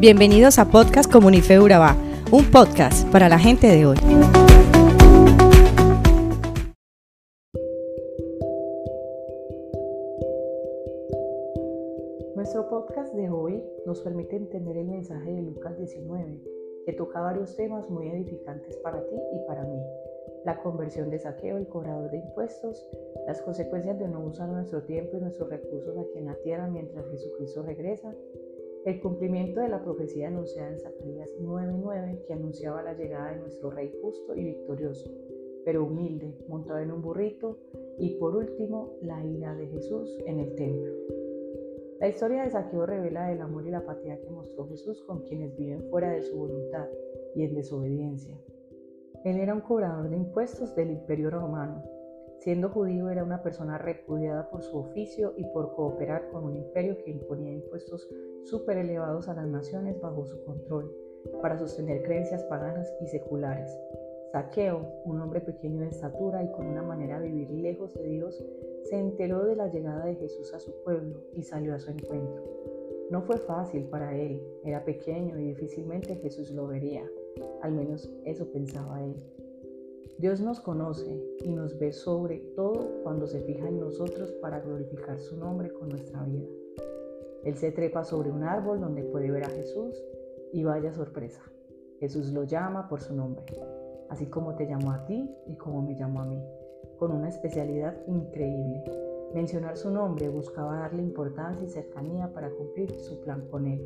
Bienvenidos a Podcast Comunife Urabá, un podcast para la gente de hoy. Nuestro podcast de hoy nos permite entender el mensaje de Lucas 19, que toca varios temas muy edificantes para ti y para mí. La conversión de saqueo y cobrador de impuestos, las consecuencias de no usar nuestro tiempo y nuestros recursos aquí en la tierra mientras Jesucristo regresa, el cumplimiento de la profecía anunciada en Zacarías 9:9 que anunciaba la llegada de nuestro Rey justo y victorioso, pero humilde, montado en un burrito, y por último, la ira de Jesús en el templo. La historia de Saqueo revela el amor y la apatía que mostró Jesús con quienes viven fuera de su voluntad y en desobediencia. Él era un cobrador de impuestos del imperio romano. Siendo judío era una persona repudiada por su oficio y por cooperar con un imperio que imponía impuestos súper elevados a las naciones bajo su control para sostener creencias paganas y seculares. Saqueo, un hombre pequeño de estatura y con una manera de vivir lejos de Dios, se enteró de la llegada de Jesús a su pueblo y salió a su encuentro. No fue fácil para él, era pequeño y difícilmente Jesús lo vería, al menos eso pensaba él. Dios nos conoce y nos ve sobre todo cuando se fija en nosotros para glorificar su nombre con nuestra vida. Él se trepa sobre un árbol donde puede ver a Jesús y vaya sorpresa. Jesús lo llama por su nombre, así como te llamó a ti y como me llamó a mí con una especialidad increíble. Mencionar su nombre buscaba darle importancia y cercanía para cumplir su plan con él.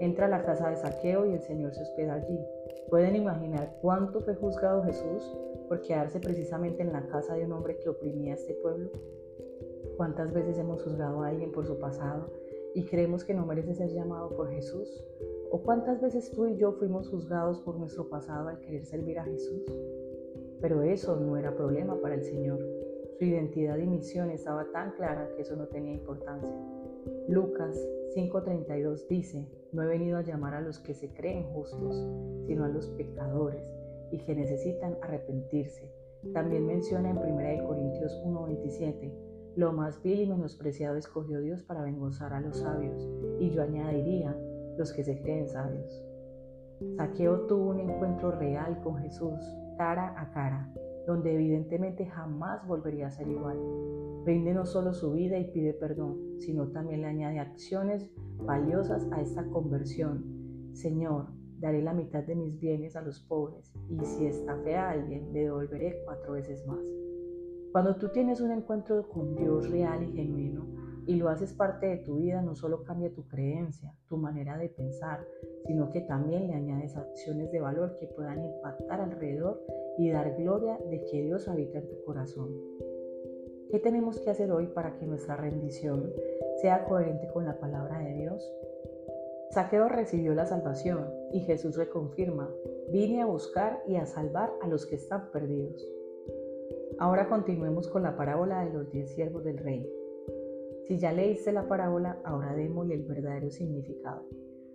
Entra a la casa de saqueo y el Señor se hospeda allí. ¿Pueden imaginar cuánto fue juzgado Jesús por quedarse precisamente en la casa de un hombre que oprimía a este pueblo? ¿Cuántas veces hemos juzgado a alguien por su pasado y creemos que no merece ser llamado por Jesús? ¿O cuántas veces tú y yo fuimos juzgados por nuestro pasado al querer servir a Jesús? Pero eso no era problema para el Señor. Su identidad y misión estaba tan clara que eso no tenía importancia. Lucas 5:32 dice, no he venido a llamar a los que se creen justos, sino a los pecadores y que necesitan arrepentirse. También menciona en 1 Corintios 1:27, lo más vil y menospreciado escogió Dios para vengozar a los sabios, y yo añadiría, los que se creen sabios. Saqueo tuvo un encuentro real con Jesús, cara a cara, donde evidentemente jamás volvería a ser igual. Rinde no solo su vida y pide perdón, sino también le añade acciones valiosas a esta conversión. Señor, daré la mitad de mis bienes a los pobres, y si estafé a alguien, le devolveré cuatro veces más. Cuando tú tienes un encuentro con Dios real y genuino, y lo haces parte de tu vida, no solo cambia tu creencia, tu manera de pensar, sino que también le añades acciones de valor que puedan impactar alrededor y dar gloria de que Dios habita en tu corazón. ¿Qué tenemos que hacer hoy para que nuestra rendición sea coherente con la palabra de Dios? Saqueo recibió la salvación y Jesús reconfirma, vine a buscar y a salvar a los que están perdidos. Ahora continuemos con la parábola de los diez siervos del rey. Si ya leíste la parábola, ahora démosle el verdadero significado.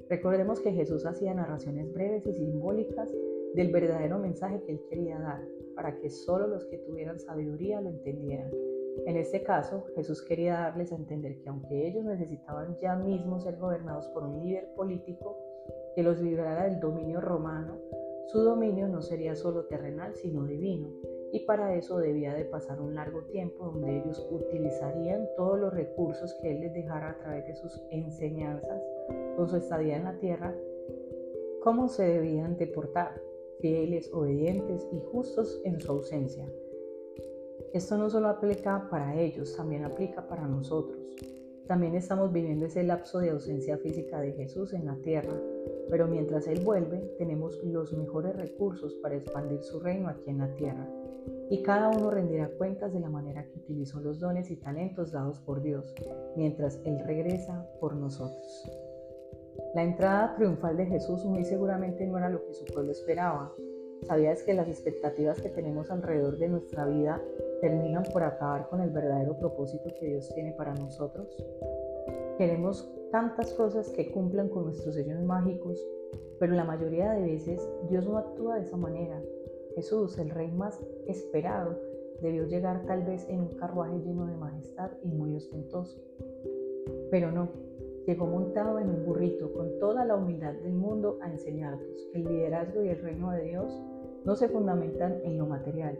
Recordemos que Jesús hacía narraciones breves y simbólicas del verdadero mensaje que él quería dar, para que solo los que tuvieran sabiduría lo entendieran. En este caso, Jesús quería darles a entender que aunque ellos necesitaban ya mismo ser gobernados por un líder político que los librara del dominio romano, su dominio no sería solo terrenal, sino divino, y para eso debía de pasar un largo tiempo donde ellos utilizarían todos los recursos que Él les dejara a través de sus enseñanzas con su estadía en la tierra, cómo se debían deportar, fieles, obedientes y justos en su ausencia. Esto no solo aplica para ellos, también aplica para nosotros. También estamos viviendo ese lapso de ausencia física de Jesús en la tierra, pero mientras Él vuelve, tenemos los mejores recursos para expandir su reino aquí en la tierra y cada uno rendirá cuentas de la manera que utilizó los dones y talentos dados por Dios, mientras Él regresa por nosotros. La entrada triunfal de Jesús muy seguramente no era lo que su pueblo esperaba. ¿Sabías que las expectativas que tenemos alrededor de nuestra vida terminan por acabar con el verdadero propósito que Dios tiene para nosotros? Queremos tantas cosas que cumplan con nuestros sellos mágicos, pero la mayoría de veces Dios no actúa de esa manera. Jesús, el rey más esperado, debió llegar tal vez en un carruaje lleno de majestad y muy ostentoso. Pero no, llegó montado en un burrito con toda la humildad del mundo a enseñarnos que el liderazgo y el reino de Dios no se fundamentan en lo material.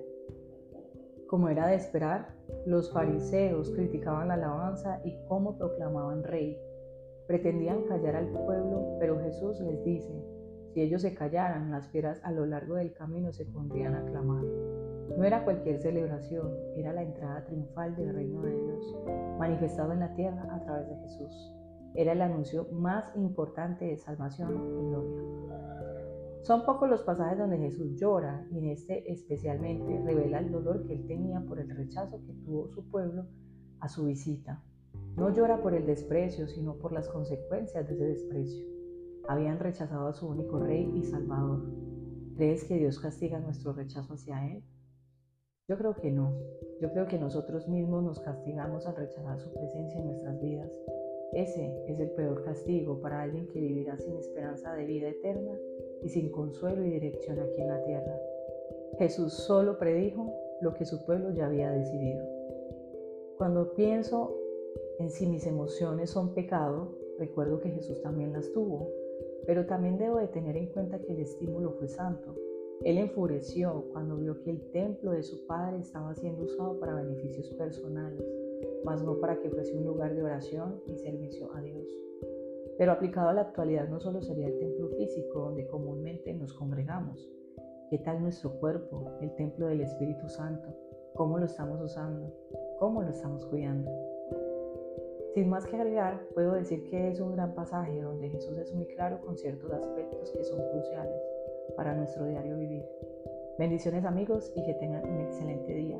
Como era de esperar, los fariseos criticaban la alabanza y cómo proclamaban rey. Pretendían callar al pueblo, pero Jesús les dice, si ellos se callaran, las fieras a lo largo del camino se pondrían a clamar. No era cualquier celebración, era la entrada triunfal del reino de Dios, manifestado en la tierra a través de Jesús. Era el anuncio más importante de salvación y gloria. Son pocos los pasajes donde Jesús llora y en este especialmente revela el dolor que él tenía por el rechazo que tuvo su pueblo a su visita. No llora por el desprecio, sino por las consecuencias de ese desprecio. Habían rechazado a su único rey y salvador. ¿Crees que Dios castiga nuestro rechazo hacia Él? Yo creo que no. Yo creo que nosotros mismos nos castigamos al rechazar su presencia en nuestras vidas. Ese es el peor castigo para alguien que vivirá sin esperanza de vida eterna y sin consuelo y dirección aquí en la tierra. Jesús solo predijo lo que su pueblo ya había decidido. Cuando pienso en si mis emociones son pecado, recuerdo que Jesús también las tuvo, pero también debo de tener en cuenta que el estímulo fue santo. Él enfureció cuando vio que el templo de su padre estaba siendo usado para beneficios personales, mas no para que fuese un lugar de oración y servicio a Dios. Pero aplicado a la actualidad no solo sería el templo físico donde comúnmente nos congregamos. ¿Qué tal nuestro cuerpo, el templo del Espíritu Santo? ¿Cómo lo estamos usando? ¿Cómo lo estamos cuidando? Sin más que agregar, puedo decir que es un gran pasaje donde Jesús es muy claro con ciertos aspectos que son cruciales para nuestro diario vivir. Bendiciones amigos y que tengan un excelente día.